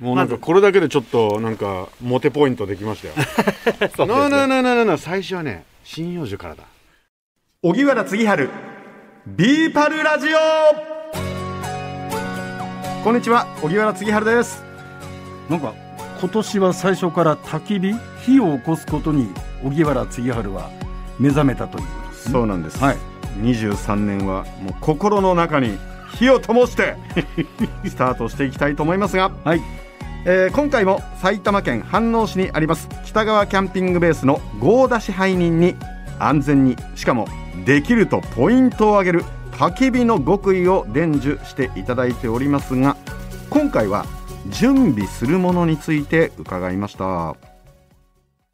もうなんかこれだけでちょっとなんかモテポイントできましたよ。そうなあなあですねなあなあなあ最初はね針葉樹からだ。荻原次春ビーパルラジオ。こんにちは荻原次春です。なんか今年は最初から焚き火火を起こすことに荻原次春は目覚めたというそうなんです、はい。23年はもう心の中に火を灯して スタートしていきたいと思いますが、はいえー今回も埼玉県飯能市にあります北川キャンピングベースの合田支配人に安全にしかもできるとポイントを上げる焚き火の極意を伝授していただいておりますが今回は準備するものについて伺いました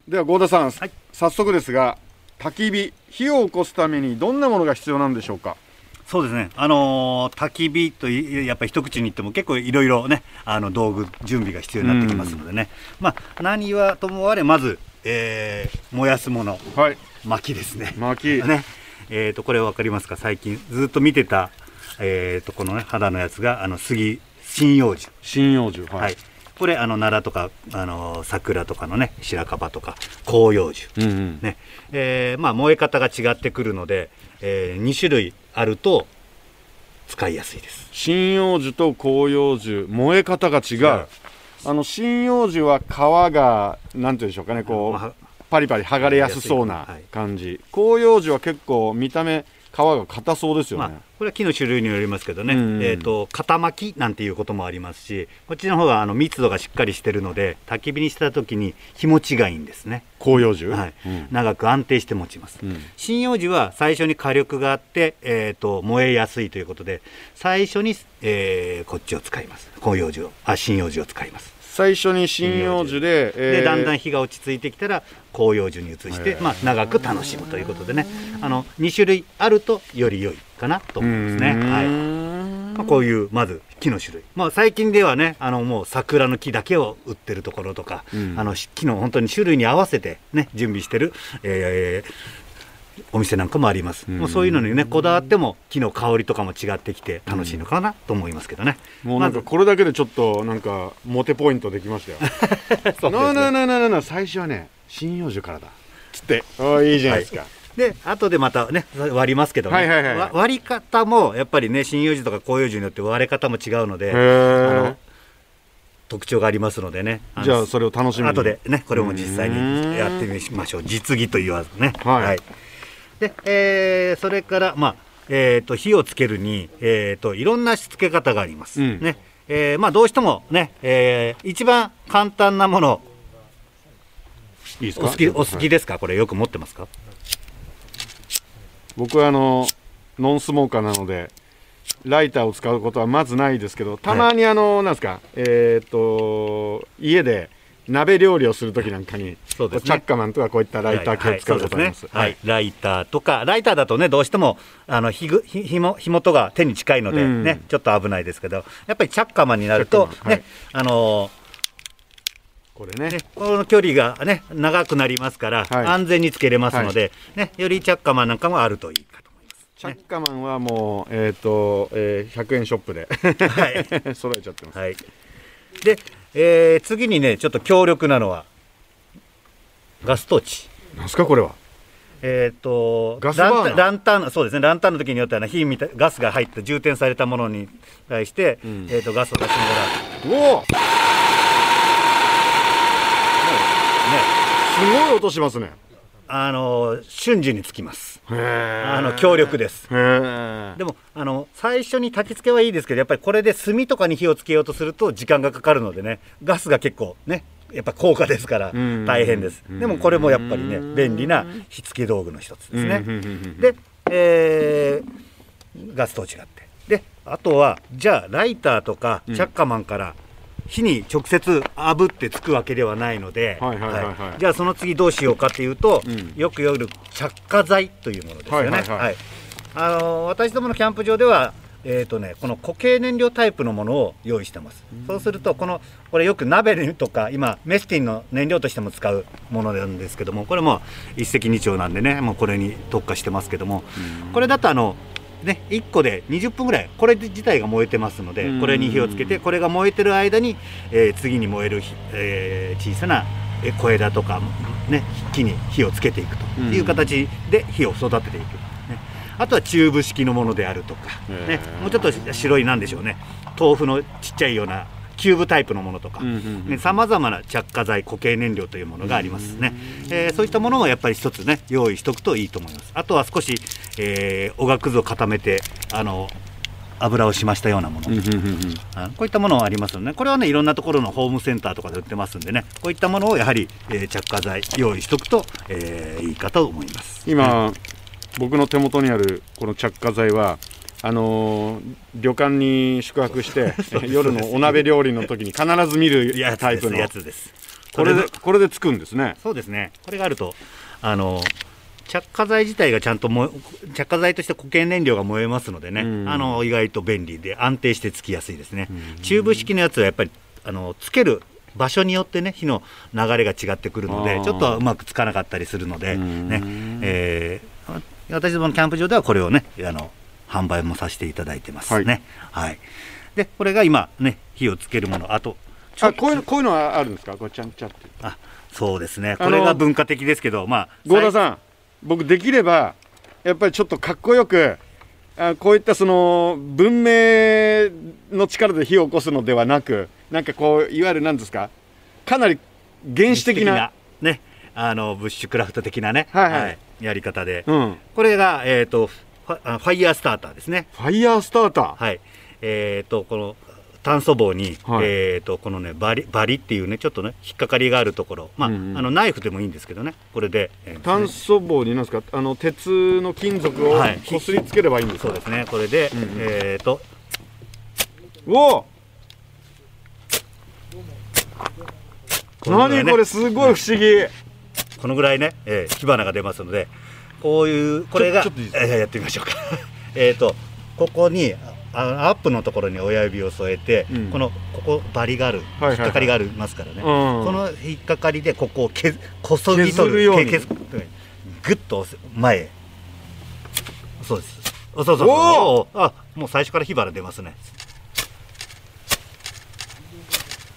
では合田さん、早速ですが焚き火火を起こすためにどんなものが必要なんでしょうか？そうですね、あのー焚き火といやっぱり一口に言っても結構いろいろねあの道具準備が必要になってきますのでね、まあ何はともあれまず、えー燃やすもの。はい。薪ですね。薪。ね。えー、とこれ分かりますか？最近ずっと見てた、えー、とこのね肌のやつがあの杉針葉樹。針葉樹。はい、これあの奈良とかあの桜とかのね白樺とか広葉樹、うんうん。ねえーまあ、燃え方が違ってくるので、え2種類あると使いやすいです。針葉樹と広葉樹燃え方が違う。あの針葉樹は皮がなんていうんでしょうかねこまあうパリパリ剥がれやすそうな感じ。広葉樹は結構見た目皮が硬そうですよまあね。、これは木の種類によりますけどね、うん。えー、と肩巻きなんていうこともありますしこっちの方があの密度がしっかりしてるので焚き火にした時に日持ちがいいんですね、広葉樹？はい。うん。長く安定して持ちます、うん。針葉樹は最初に火力があって、えー、と燃えやすいということで最初に、えーこっちを使います。広葉樹をあ針葉樹を使います最初に針葉樹で、えーでだんだん火が落ち着いてきたら広葉樹に移して、まあ、長く楽しむということでね。あの2種類あるとより良いかなと思いますね。はい。まあ、こういうまず木の種類、まあ、最近ではねあのもう桜の木だけを売ってるところとか、うん。あの木の本当に種類に合わせて、ね、準備してる、えーお店なんかもあります、ん。もうそういうのにねこだわっても木の香りとかも違ってきて楽しいのかなと思いますけどね、もうなんかこれだけでちょっとなんかモテポイントできましたよ。なあなあな最初はね針葉樹からだ。つって。ああいいじゃないですか。で後でまたね割りますけどね、はいはいはい。わ割り方もやっぱりね針葉樹とか広葉樹によって割れ方も違うのでの。特徴がありますのでね。のじゃあそれを楽しみに。後でねこれも実際にやってみましょう。実技と言わずね。はいで、えーそれからまあえー、と火をつけるに、えー、といろんなしつけ方があります、うん。ね。えーまあ、どうしてもね、えー一番簡単なもの。いいですか？お好きお好はい。きですか？これよく持ってますか？僕はあのノンスモーカーなのでライターを使うことはまずないですけどたまにあの、なんですか？えっ、と家で鍋料理をするときなんかにそうですね。チャッカマンとかこういったライター系を使うことがあります。はいライターとかライターだとねどうしてもあの火ぐ火火も火元が手に近いのでうん。ね、ちょっと危ないですけどやっぱりチャッカマンになるとね、あのこれね。ねこの距離がね長くなりますから、はい。安全につけれますので、ねよりチャッカマンなんかもあるといいかと思います。チャッカマンはもうえっ、と、えー100円ショップではい。揃えちゃってます。はい。で、えー次にねちょっと強力なのはガストーチ。なんすかこれは？えー、とガスランタンランタンそうですねランタンの時によってはね火みたいガスが入った充填されたものに対して、んえー、とガスを出しながらおお。すごい音しますね。あのー瞬時につきます。あの強力です。でもあの最初に焚き付けはいいですけどやっぱりこれで炭とかに火をつけようとすると時間がかかるのでねガスが結構ねやっぱ高価ですからん。大変です。でもこれもやっぱりね便利な火付け道具の一つですね。うん。うんうんうんで、えーガストーチがあって。であとはじゃあライターとかチャッカマンから火に直接炙ってつくわけではないので、じゃあその次どうしようかっていうと、ん。よく夜着火剤というものですよね。あのー私どものキャンプ場ではえーとね、この固形燃料タイプのものを用意してます、そうするとこのこれよく鍋とか今メスティンの燃料としても使うものなんですけどもこれも一石二鳥なんでねもうこれに特化してますけども、これだとあのね、1個で20分ぐらいこれ自体が燃えてますのでうん。これに火をつけてこれが燃えてる間に、えー次に燃える火、えー小さなえ小枝とか、ね、木に火をつけていくという形で火を育てていく、ね、あとはチューブ式のものであるとか、ね。もうちょっと白いなんでしょうね。豆腐のちっちゃいようなキューブタイプのものとかさまざまな着火剤固形燃料というものがありますね、えーそういったものもやっぱり一つね用意しておくといいと思います。あとは少し、えーおがくずを固めてあの油をしましたようなもの、あこういったものはありますので、ね、これはねいろんなところのホームセンターとかで売ってますんでね。こういったものをやはり、えー着火剤用意しておくと、えーいいかと思います。今、僕の手元にあるこの着火剤はあのー旅館に宿泊して 夜のお鍋料理の時に必ず見るタイプのやつです。これでそこれでつくんですね。そうですね。これがあるとあの着火剤自体がちゃんと着火剤として固形燃料が燃えますのでね、うん。あの意外と便利で安定してつきやすいですね、チューブ式のやつはやっぱりあのつける場所によってね火の流れが違ってくるのでちょっとうまくつかなかったりするので、うん。ね。えー私どものキャンプ場ではこれをねあの販売もさせていただいてますね。はい、でこれが今ね火をつけるもの。あとあこういうのこういうのはあるんですか？これちゃんちゃって。あそうですね。これが文化的ですけどまあ合田さん僕できればやっぱりちょっとかっこよくあこういったその文明の力で火を起こすのではなくなんかこういわゆる何ですか？かなり原始的なねあのブッシュクラフト的なね、はい。はいやり方で、うん、これが、えー、とファあファイヤースターターですね。ファイヤースターター、はい。えー、とこの炭素棒に、はい。えー、とこのねバリバリっていうねちょっとね引っかかりがあるところ、まあうんうん。あのナイフでもいいんですけどね。これで、えー炭素棒に何ですか？あの鉄の金属をはい。こすりつければいいんですか、そうですね。これで、うんうん。えー、とおお！何これ？すごい不思議、このぐらいね、えー火花が出ますのでこういうこれがやってみましょうか。えっとここにあアップのところに親指を添えて、うん。このここバリがある、はいはい引っかかりがありますからね、うん。この引っかかりでここをけずこそぎ取る削るように。け削ぐっと前へ。そうです。そうそうそう。あもう最初から火花出ますね。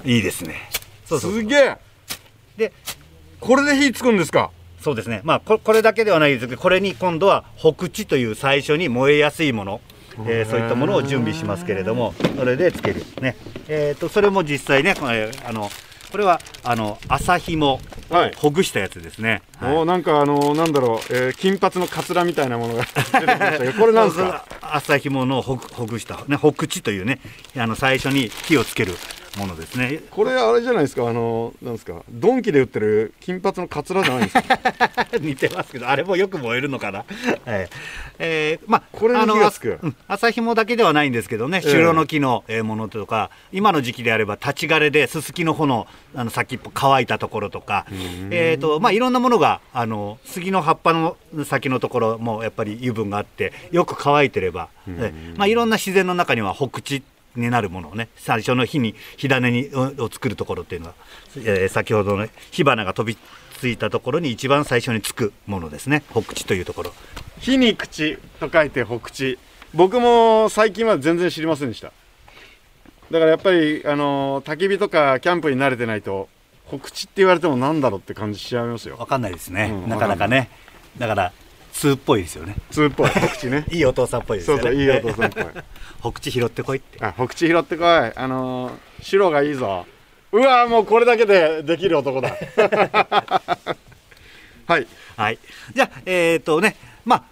いいですね。そうそう。すげえ。でこれで火つくんですか？そうですね、まあ、ここれだけではないですけど、これに今度は北地という最初に燃えやすいもの、えーそういったものを準備しますけれども、それでつける、ね。えー、とそれも実際ね、これあのこれはあの朝ひも、はい。ほぐしたやつですね。はい。おーなんかあのなんだろう、えー金髪のカツラみたいなものが 出てきましたけどこれなんですか？朝ひものほぐほぐした、ね、北地というね、あの最初に火をつけるものですね。これあれじゃないですか？あのなんですか？ドンキで売ってる金髪のカツラじゃないんですか？似てますけど、あれもよく燃えるのかな？は いえーまあ、これに火がつく。うん朝ひもだけではないんですけどね、ええ。白の木のえーものとか、今の時期であれば、立ち枯れで、すすきの穂のあの先っぽ乾いたところとか、えーとまあ、いろんなものがあの杉の葉っぱの先のところもやっぱり油分があって、よく乾いてれば、えまあ、いろんな自然の中には北地になるものをね、最初の火に火種にを作るところっていうのは、えー先ほどの火花が飛びついたところに一番最初につくものですね、北地というところ。火に口と書いて北地僕も最近は全然知りませんでした。だからやっぱりあの焚き火とかキャンプに慣れてないと北地って言われてもなんだろうって感じしちゃいますよ。わかんないですね、うんなかなかね、だから、通っぽいですよね。通っぽい北地ね いいお父さんっぽいですよね。そうそういいお父さんっぽい 北地拾ってこいって。あ北地拾ってこいあのー白がいいぞうわもうこれだけでできる男だ はいはい。じゃあ、えっ、とね、まあ、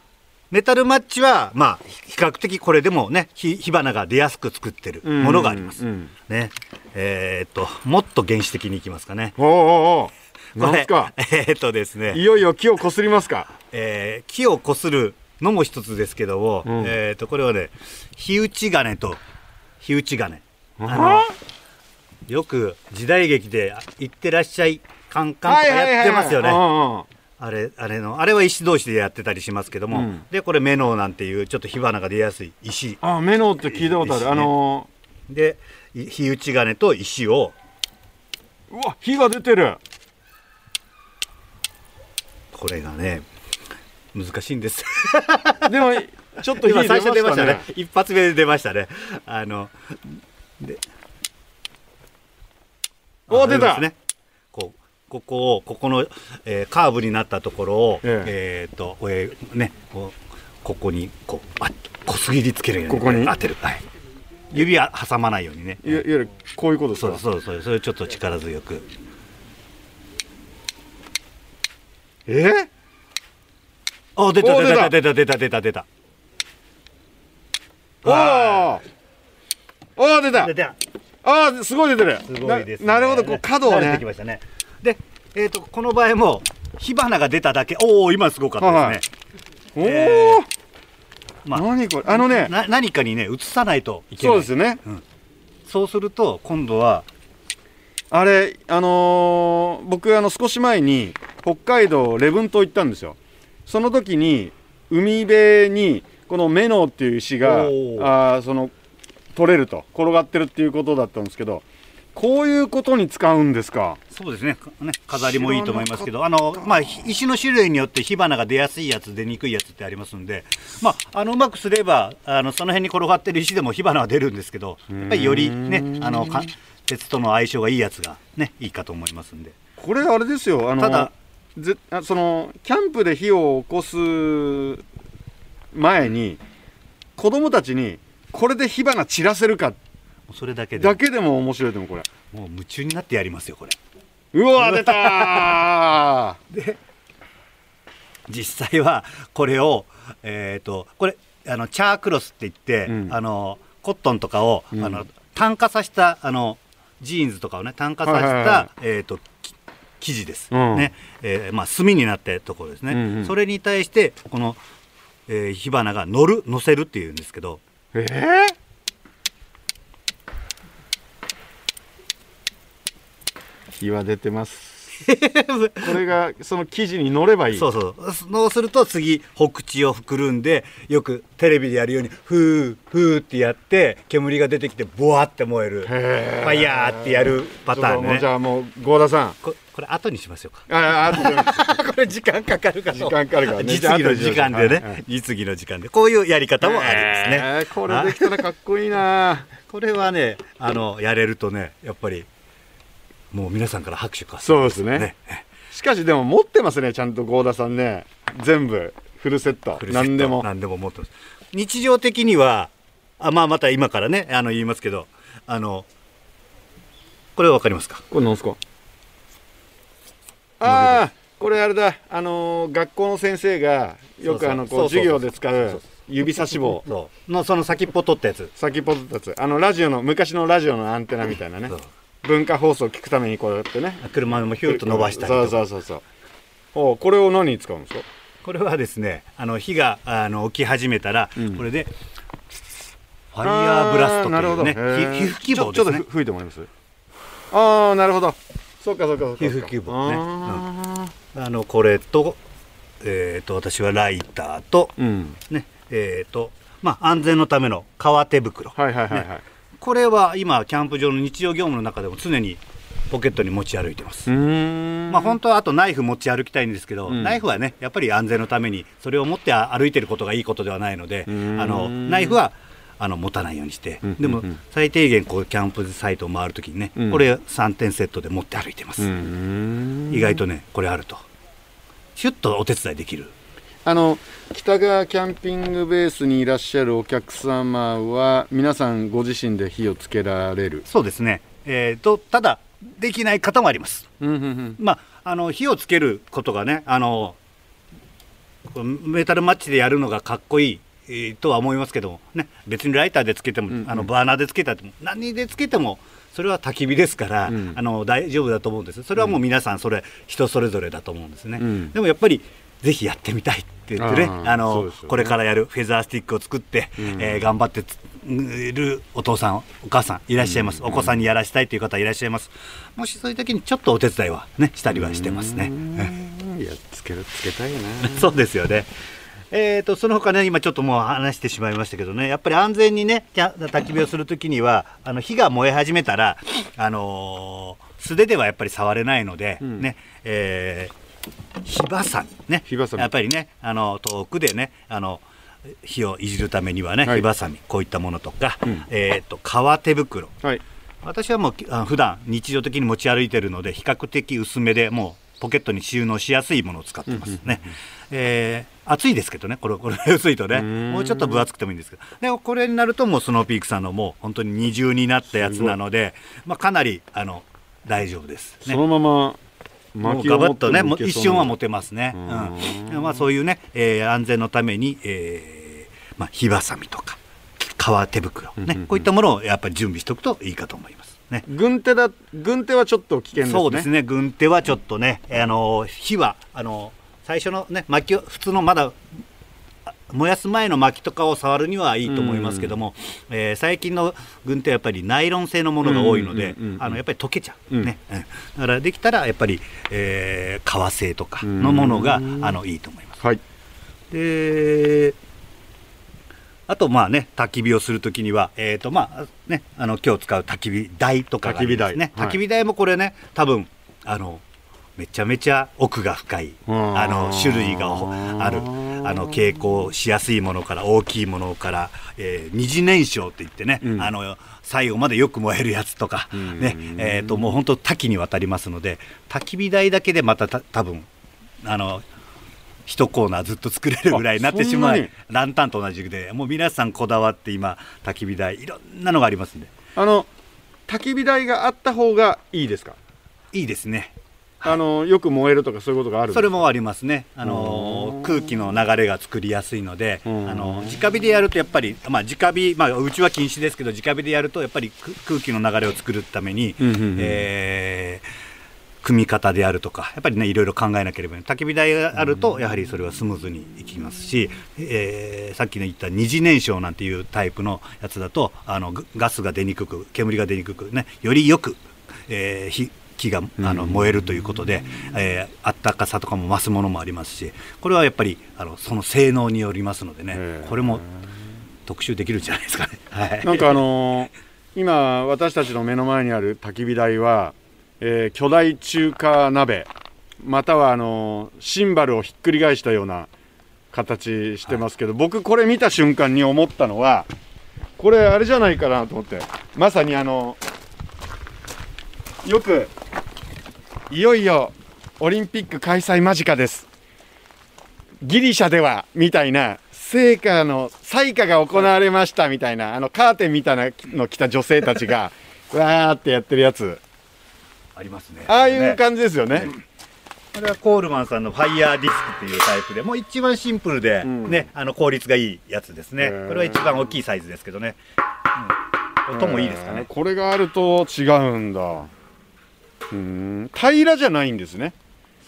メタルマッチは、まあ、比較的これでもね、火火花が出やすく作ってるものがあります。うんうんね。えっ、と、もっと原始的にいきますかね。おうおうおうなんすか？えっ、とですね、いよいよ木をこすりますか？えー木をこするのも一つですけども、うん。えっ、と、これはね、火打ち金と火打ち金。ああのよく時代劇で「行ってらっしゃいカンカン」とかやってますよね。ねあれあれのあれは石同士でやってたりしますけども、うん。でこれメノウなんていうちょっと火花が出やすい石。あメノウって聞いたことある、ね。あのでい火打ち金と石をーうわ火が出てるこれがね難しいんですでもちょっと火今最初出ましたたね。一発目で出ましたね。あの、で、お出た。こう、ここを、ここの、えーカーブになったところを、ええっ、と、えーね、こう、ここに、こう、あ、こすぎりつけるように、ここに？当てる。はい。指は挟まないようにね。いわゆるこういうことですか？そうそうそう、それをちょっと力強く。え？あ、出たお出た出た。出た出た出た出た。おー。おー出た。出た。あーすごい出てる。すごいですね。ななるほどこう角をね。きましたね。で、えっ、とこの場合も火花が出ただけ、おお今すごかったですね。おお、えまあ何これ？あのね。な何かにね移さないといけない。そうですよね。そうすると今度はあれあのー僕あの少し前に北海道礼文島行ったんですよ。その時に海辺にこのメノウっていう石があーその取れると転がってるっていうことだったんですけどこういうことに使うんですか？そうですね。かね飾りもいいと思いますけどあの、まあ、ひ石の種類によって火花が出やすいやつ出にくいやつってありますんで、まあ、あのうまくすればあのその辺に転がってる石でも火花は出るんですけどやっぱりよりねあのか鉄との相性がいいやつがねいいかと思いますんで。これあれですよあのただぜあそのキャンプで火を起こす前に子供たちにこれで火花散らせるかそれだけでだけでも面白いと思うこれ。もう夢中になってやりますよこれ。うわ出たー。実際はこれをえっ、とこれあのチャークロスって言って、うん。あのコットンとかを、うん。あの炭化させたあのジーンズとかをね炭化させた、はいはいはえっ、とき生地です、うん。ね、えーまあ炭になったところですね、うんうん。それに対してこの、えー火花が乗る乗せるっていうんですけど。えー、火は出てます これがその生地に乗ればいい。そうそう。そうすると次北地をくるんでよくテレビでやるようにフーフーってやって煙が出てきてボワって燃える。ファイヤーってやるパターンちょっともうじねゃあもう合田さん。ここれ後にしましょうかあああとで。これ時間かかるか時間かかるからね。実技の時間ではいはい。ね実技の時間で。こういうやり方もあります。ね、えー。これできたらかっこいいなこれはねあのやれるとねやっぱりもう皆さんから拍手かそうですね。しかしでも持ってますねちゃんと合田さんね。全部フルセット。何でも。何でも持ってます。日常的にはあまあまた今からねあの言いますけどあのこれわかりますか？これなんすか？ああこれあれだ。あのー学校の先生がよくあのこう授業で使そう指差し棒。のその先っぽ取ったやつ。先っぽ取ったやつ。あのラジオの昔のラジオのアンテナみたいなね文化放送を聞くためにこうやってね。車でもヒュッと伸ばしたりそうとか。そうそうそうおうこれを何に使うんですか？これはですねあの火があの起き始めたら、うん。これでファイヤーブラストとあなるほど。いうね皮膚希望ちょちょっと吹いてもらいます？ああなるほど。そうかそうかそうか。皮膚希望ね。ああのこれと,、えー、と私はライターとーうん。ねえっ、とまあ安全のための革手袋。はいはいはいはい、これは今キャンプ場の日常業務の中でも常にポケットに持ち歩いてます、まあ本当はあとナイフ持ち歩きたいんですけど、うん。ナイフはねやっぱり安全のためにそれを持って歩いてることがいいことではないので、うん。あのナイフはあの持たないようにして、うんでもうん。最低限こうキャンプサイトを回るときにね、うん。これ3点セットで持って歩いてます、意外とねこれあると。シュッとお手伝いできるあの北川キャンピングベースにいらっしゃるお客様は皆さんご自身で火をつけられる？そうですね。えー、とただできない方もあります。うんうんうん。まあ、あの火をつけることがねあのメタルマッチでやるのがかっこいい、えーとは思いますけども、ね、別にライターでつけても、うんうん。あのバーナーでつけたっても何でつけてもそれは焚き火ですから、うん。あの大丈夫だと思うんです。それはもう皆さんそれ人それぞれだと思うんですね、うん。でもやっぱりぜひやってみたいって言ってねあのね。これからやるフェザースティックを作って、うん。えー頑張ってついるお父さんお母さんいらっしゃいます、お子さんにやらしたいという方いらっしゃいます。もしそういう時にちょっとお手伝いはねしたりはしてますね、いやつけるつけたいな。そうですよね。えー、とその他ね今ちょっともう話してしまいましたけどねやっぱり安全にね焚き火をする時にはあの火が燃え始めたら、あのー素手ではやっぱり触れないので、うん。ねえー火ばさみ。ね。やっぱりねあの遠くでねあの火をいじるためにはね、はい。火ばさみこういったものとか、ん。えっ、と革手袋。はい。私はもうあ普段日常的に持ち歩いてるので比較的薄めでもうポケットに収納しやすいものを使ってます。ね。えー暑いですけどねこれこれ 薄いとね。もうちょっと分厚くてもいいんですけど。でもこれになるともうスノーピークさんのもう本当に二重になったやつなので、まあ、かなりあの大丈夫です、ね。そのままもうガバッとね、一瞬は持てますね。ううんまあそういうね、えー安全のために、えーまあ火ばさみとか革手袋ね、こういったものをやっぱり準備しておくといいかと思います。ね。軍手だ軍手はちょっと危険ですねそうですね。軍手はちょっとね、あの火はあの最初のね薪を普通のまだあ燃やす前の薪とかを触るにはいいと思いますけども、えー最近の軍手はやっぱりナイロン製のものが多いのでうんうんうんうん。あのやっぱり溶けちゃう、うん。ね、うん。だからできたらやっぱり、えー革製とかのものがあのいいと思います。はい。であとまあね焚き火をするときには、えーとまあね、あの今日使う焚き火台とかがね。焚き火台。はい。焚き火台もこれね多分あのめちゃめちゃ奥が深いうん。あの種類がある。あの傾向しやすいものから大きいものから、えー二次燃焼って言ってね、うん。あの最後までよく燃えるやつとか、ねえー、ともう本当多岐にわたりますので焚き火台だけでまたた多分あの一コーナーずっと作れるぐらいになってしまうあそんなに？ランタンと同じでもう皆さんこだわって今焚き火台いろんなのがありますんで。あの焚き火台があった方がいいですか？いいですねあのよく燃えるとかそういうことがあるそれもありますね、あの空気の流れが作りやすいので、あん。の直火でやるとやっぱり、まあ、直火、まあ、うちは禁止ですけど、直火でやるとやっぱりく空気の流れを作るために、うんうんうん。えー組み方であるとか、やっぱりね、いろいろ考えなければいけない、焚き火台があると、やはりそれはスムーズにいきますし、えーさっきの言った二次燃焼なんていうタイプのやつだと、あのガガスが出にくく、煙が出にくく、ね、よりよく、えー火木があの燃えるということで、えーあったかさとかも増すものもありますし、これはやっぱりあのその性能によりますのでねこれも特集できるんじゃないですかね。はい。なんかあのー今私たちの目の前にある焚き火台は、えー巨大中華鍋またはあのーシンバルをひっくり返したような形してますけど、僕これ見た瞬間に思ったのはこれあれじゃないかなと思ってまさにあのよくいよいよオリンピック開催間近です。ギリシャではみたいな聖火の祭火が行われましたみたいなあのカーテンみたいなの着た女性たちが わーってやってるやつ。ありますね。ああいうね感じですよね。これはコールマンさんのファイヤーディスクっていうタイプでもう一番シンプルで、ん。ねあの効率がいいやつですね。これは一番大きいサイズですけどね、うん。音もいいですかね。えー。これがあると違うんだうーん。平らじゃないんですね。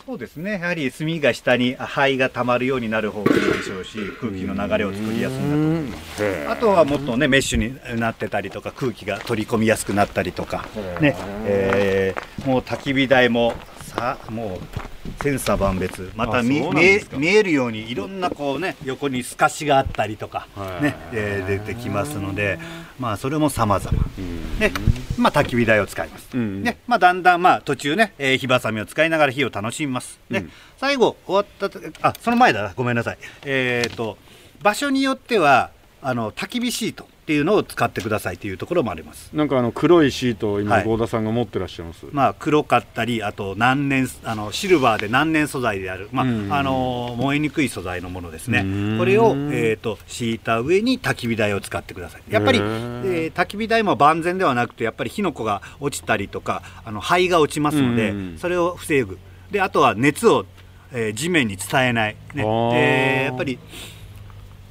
そうですね。やはり炭が下に灰がたまるようになる方がいいでしょうし空気の流れを作りやすいんだと。思いますへーあとはもっとねメッシュになってたりとか空気が取り込みやすくなったりとかね、えーもう焚き火台もさもう千差万別。またあ見見えるようにいろんなこうね横に透かしがあったりとかはい。ね、えー出てきますのでまあそれも様々。ねまあ焚き火台を使います、うんねまあだんだんまあ途中ね、えー火ばさみを使いながら火を楽しみます。ね、うん。最後終わったとあその前だな。ごめんなさい。えっ、と場所によってはあの焚き火シートっていうのを使ってくださいというところもあります。なんかあの黒いシートを今はい。合田さんが持ってらっしゃいます、まあ黒かったりあと難燃あのシルバーで難燃素材である、まあうんあの燃えにくい素材のものですね。うん。これを、えー、と敷いた上に焚き火台を使ってください。やっぱり、えへー。ー焚き火台も万全ではなくてやっぱり火の粉が落ちたりとかあの灰が落ちますので、うんそれを防ぐ。であとは熱を、えー地面に伝えない、ね。でやっぱり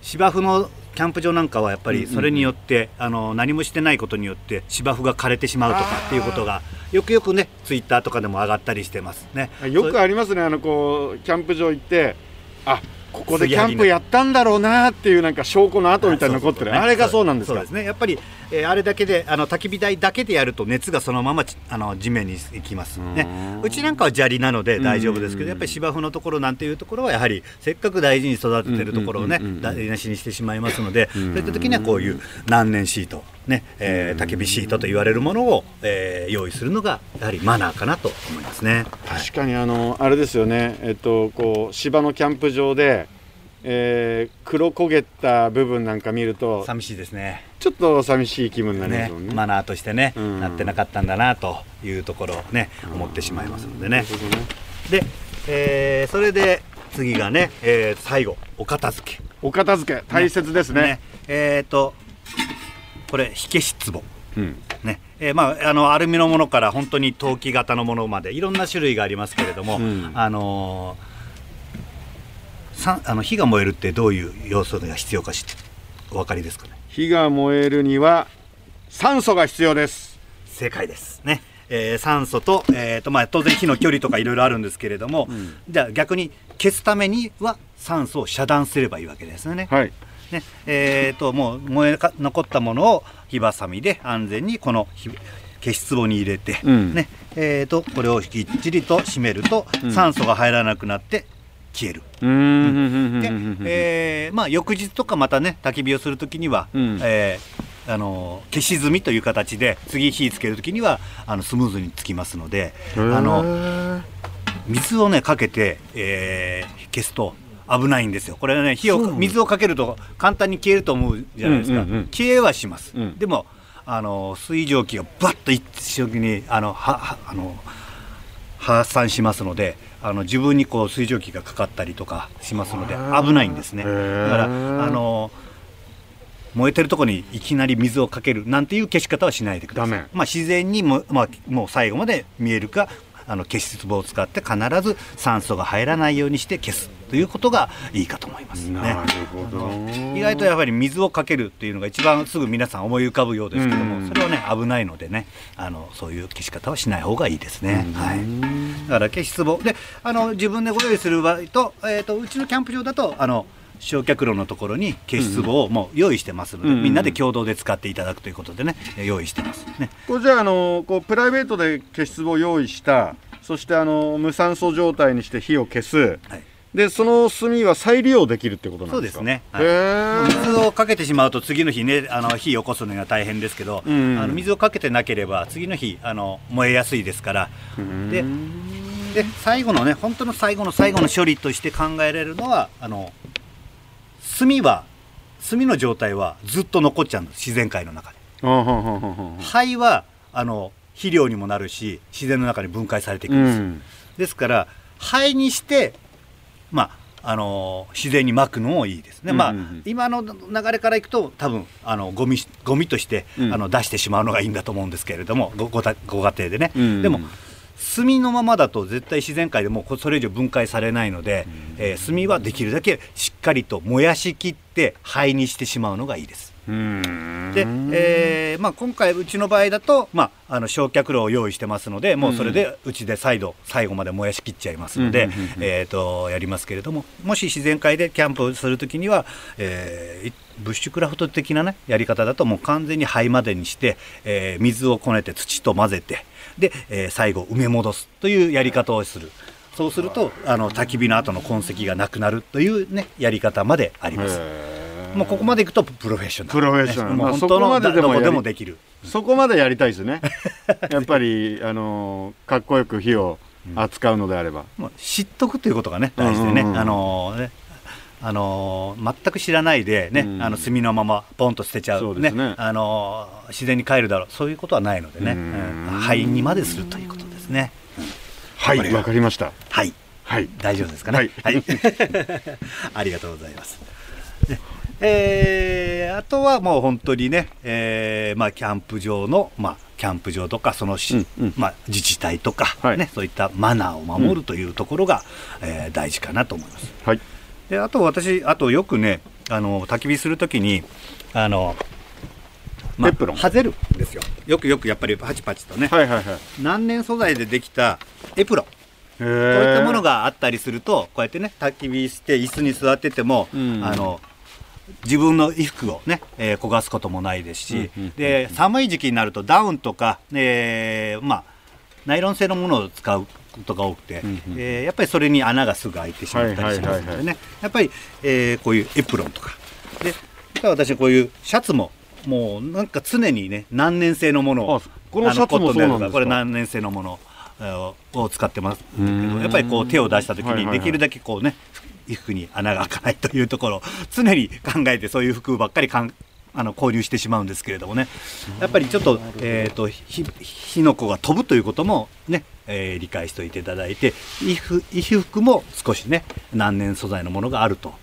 芝生のキャンプ場なんかはやっぱりそれによって、あの何もしてないことによって芝生が枯れてしまうとかっていうことがよくよくねツイッターとかでも上がったりしてますね。よくあありますねあのこうキャンプ場行ってあここでキャンプやったんだろうなっていうなんか証拠の跡みたいに残ってる。あれがそうなんですか。そうですね。やっぱり、えーあれだけであの焚き火台だけでやると熱がそのままちあの地面に行きます。ね。うちなんかは砂利なので大丈夫ですけどやっぱり芝生のところなんていうところはやはりせっかく大事に育ててるところをね台無しにしてしまいますのでそういった時にはこういう難燃シートね、えー焚き火シートと言われるものを、えー用意するのがやはりマナーかなと思いますね。はい。確かにあのあれですよね。えっとこう芝のキャンプ場でえー黒焦げた部分なんか見ると寂しいですね。ちょっと寂しい気分になりまねすもんね。マナーとしてね、うん。なってなかったんだなというところをね思ってしまいますのでね。で、えーそれで次がね、えー最後お片付け。お片付け大切ですね。えっ、とこれ火消し壺。うん。ねえーまあ、あのアルミのものから本当に陶器型のものまでいろんな種類がありますけれども、うん。あのーさあの火が燃えるってどういう要素が必要かしお分かりですかね？火が燃えるには酸素が必要です。正解ですね、えー酸素と,、えーとまあ、当然火の距離とかいろいろあるんですけれども、じゃあ逆に消すためには酸素を遮断すればいいわけですよね。はい。ね。えー、ともう燃えか残ったものを火ばさみで安全にこの火消し壺に入れて、うん。ね。えー、とこれをきっちりと閉めると、酸素が入らなくなって消える。うーん。で、えーまあ、翌日とかまたね焚き火をするときには、うん。えーあの消し済みという形で次火つけるときにはあのスムーズにつきますのであの水をねかけて、えー消すと危ないんですよ。これはね火を水をかけると簡単に消えると思うじゃないですか、うんうんうん。消えはします、うん。でもあの水蒸気がバッと一瞬にあのははあの発散しますのであの自分にこう水蒸気がかかったりとかしますので危ないんですね。だー。からあの燃えてるところにいきなり水をかけるなんていう消し方はしないでください。まあ、自然にも,、まあ、もう最後まで見えるかあの消し壺を使って必ず酸素が入らないようにして消すということがいいかと思いますね。なるほど。意外とやはり水をかけるっていうのが一番すぐ皆さん思い浮かぶようですけども、うん。それはね危ないのでねあのそういう消し方はしない方がいいですね。はい、だから消し壺であの自分でご用意する場合と,、えー、とうちのキャンプ場だとあの焼却炉のところに消し壺をもう用意してますので、うんみんなで共同で使っていただくということでね用意してます。ね。これじゃああのこうプライベートで消し壺を用意したそしてあの無酸素状態にして火を消す。はい。でその炭は再利用できるってことなんですか？そうですね。はい。水をかけてしまうと次の日ねあの火起こすのが大変ですけど、うんあの水をかけてなければ次の日あの燃えやすいですから。でで最後のね本当の最後の最後の処理として考えられるのはあの炭は炭の状態はずっと残っちゃうんです自然界の中で。灰はあの肥料にもなるし自然の中に分解されていくうんです。よ、ん。ですから灰にしてまああの自然にまくのもいいですね、まあ今の流れからいくと多分あのゴミゴミとして、うん。あの出してしまうのがいいんだと思うんですけれどもごごたご家庭でね、うん。でも炭のままだと絶対自然界でもうそれ以上分解されないので、えー炭はできるだけしっかりと燃やしきって灰にしてしまうのがいいです。うん。で、えーまあ、今回うちの場合だと、まあ、あの焼却炉を用意してますのでもうそれでうちで再度最後まで燃やしきっちゃいますので、えー、とやりますけれどももし自然界でキャンプをするときには、えーいブッシュクラフト的な、ね、やり方だともう完全に灰までにして、えー水をこねて土と混ぜてで、えー最後埋め戻すというやり方をする。そうするとあの焚き火の後の痕跡がなくなるという、ね、やり方まであります。もうここまでいくとプロフェッショナル。プロフェッショナル。もうまあ本当のそこまででもどこでもできる。そこまでやりたいですね。やっぱりあのかっこよく火を扱うのであれば、もう知っとくということがね大事でね、うんうんうん。あのね。あの全く知らないでね、うん。あの炭のままポンと捨てちゃうそうですね。あの自然に帰るだろう。そういうことはないのでね、うん。うん灰にまでするということですね。はいわかりました。はい、はい。大丈夫ですかね？はい。ありがとうございます。でえーあとはもう本当にね、えーまあ、キャンプ場の、まあ、キャンプ場とかそのし、うんうん。まあ、自治体とか、はい。ね、そういったマナーを守るというところが、えー大事かなと思います。はい。であと私あとよくねあの焚き火するときにあの、まあ、エプロン。ハゼるんですよ。よくよくやっぱりパチパチとね、はいはいはい。何年素材でできたエプロン。ここういったものがあったりするとこうやってね焚き火して椅子に座ってても、うん。あの自分の衣服をね、えー焦がすこともないですし、うんうんうんで寒い時期になるとダウンとか、えーまあナイロン製のものを使うことが多くて、うんうんえーやっぱりそれに穴がすぐ開いてしまったりしますのではいはいはいねやっぱり、えーこういうエプロンとか。で私こういうシャツももうなんか常にね何年製のものをあこのシャツもそうなんですか？これ何年製のものえーを使ってます。けうんどやっぱりこう手を出した時にできるだけこうね衣服に穴が開かないというところ。常に考えてそういう服ばっかりかんあの購入してしまうんですけれどもね。やっぱりちょっと,、えーと、ひ火の粉が飛ぶということもね、えー、理解しておいていただいて衣服も少しね難燃素材のものがあると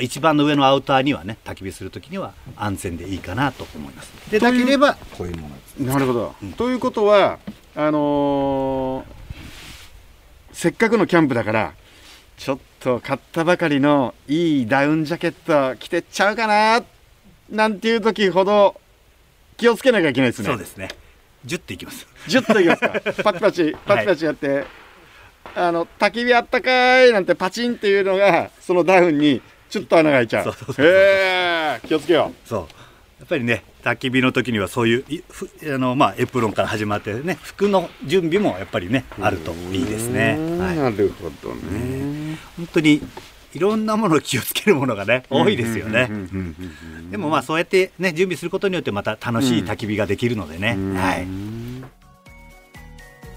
一番の上のアウターにはね焚き火する時には安全でいいかなと思います。でなければこういうものなるほど、うん、ということはあのー、せっかくのキャンプだからちょっと買ったばかりのいいダウンジャケット着てっちゃうかななんていう時ほど気をつけなきゃいけないですね。そうですね。10っていきます。10っていきますか。パチパチパチパチやって、はい、あの焚き火あったかいなんてパチンっていうのがそのダウンにちょっと穴が開いちゃう。へえ気をつけよう。そう。やっぱりね焚き火の時にはそういうあの、まあ、エプロンから始まってね服の準備もやっぱりねあるといいですね、はい、なるほどね。本当にいろんなものを気をつけるものがね多いですよね。でもまあそうやってね準備することによってまた楽しい焚き火ができるのでね、はい。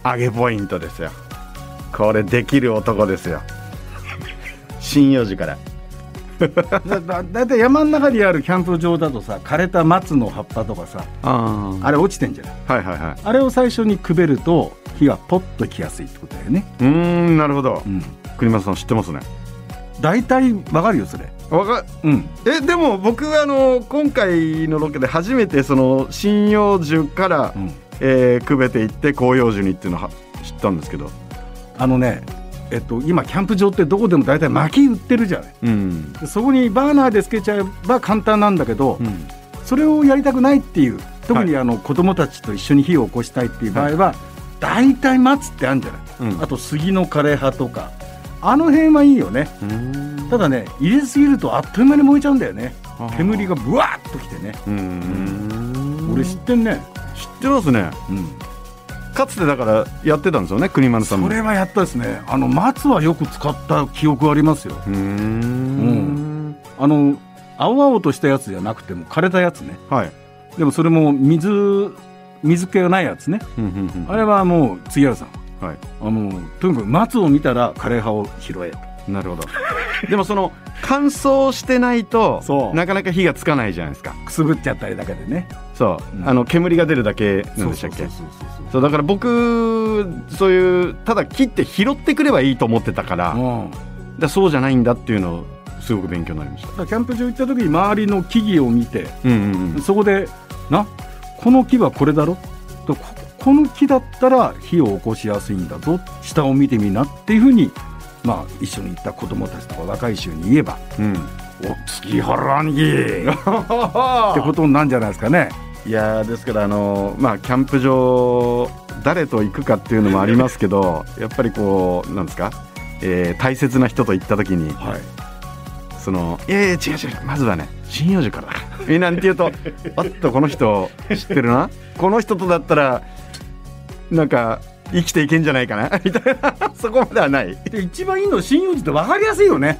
揚げポイントですよ。これできる男ですよ。針葉樹から だだいたい山の中にあるキャンプ場だとさ枯れた松の葉っぱとかさあれ落ちてんじゃない,、はいはいはい、あれを最初にくべると火がポッときやすいってことだよね。うんなるほど、うん、国松さん知ってますね。大体わかるよそれ。わかうん。えでも僕あの今回のロケで初めてその針葉樹から、うん、えー、くべていって広葉樹にっていうのは知ったんですけど。あのねえっと、今キャンプ場ってどこでも大体薪売ってるじゃない、うん、そこにバーナーでつけちゃえば簡単なんだけど、うん、それをやりたくないっていう特にあの、はい、子供たちと一緒に火を起こしたいっていう場合は、はい、大体松ってあるんじゃない、うん、あと杉の枯れ葉とか。あの辺はいいよね。ただね入れすぎるとあっという間に燃えちゃうんだよね。煙がぶわっときてね。俺知ってんね。知ってますね、かつてだからやってたんですよね国丸さんも。それはやったですね。あの松はよく使った記憶ありますよ。うん、あの青々としたやつじゃなくても枯れたやつね。はい。でもそれも水水気がないやつね、あれはもう杉原さん。はい、あのとにかく松を見たら枯れ葉を拾えなるほど。でもその乾燥してないとなかなか火がつかないじゃないですか。くすぶっちゃったりだけでね。そう、うん、あの煙が出るだけなんでしたっけ？そうだから僕そういうただ切って拾ってくればいいと思ってたから,、うん、だそうじゃないんだっていうのをすごく勉強になりました。キャンプ場行った時に周りの木々を見て、うんうんうん、そこでなこの木はこれだろ？とこの木だったら火を起こしやすいんだぞ。下を見てみなっていうふうに、まあ、一緒に行った子供たちとか若い衆に言えば、うん、お月原兄貴ってことなんじゃないですかね。いやですからあの、まあ、キャンプ場誰と行くかっていうのもありますけどやっぱりこうなんですか、えー、大切な人と行った時に、はい、そのいやいや違う違うまずはね針葉樹から。だえなんて言うと あっとこの人知ってるな？この人とだったらなんか生きていけんじゃないかな。みたいな。そこまではない。で一番いいの針葉樹って分かりやすいよね。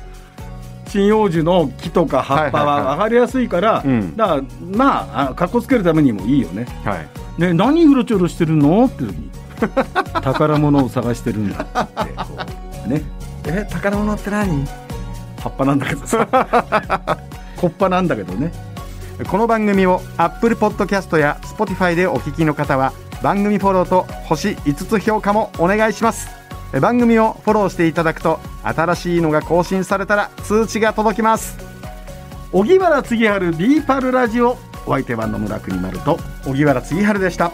針葉樹の木とか葉っぱは分かりやすいから、だからまあかっこつけるためにもいいよね,、はい、ね何うろちょろしてるの？って時に。宝物を探してるんだ。ってこうね。え宝物って何？葉っぱなんだけどさ。小っぱなんだけどね。この番組を Apple Podcast や Spotify でお聞きの方は番組フォローと星5つ評価もお願いします。番組をフォローしていただくと新しいのが更新されたら通知が届きます。荻原次春ビーパルラジオ。お相手は野村国丸と荻原次春でした。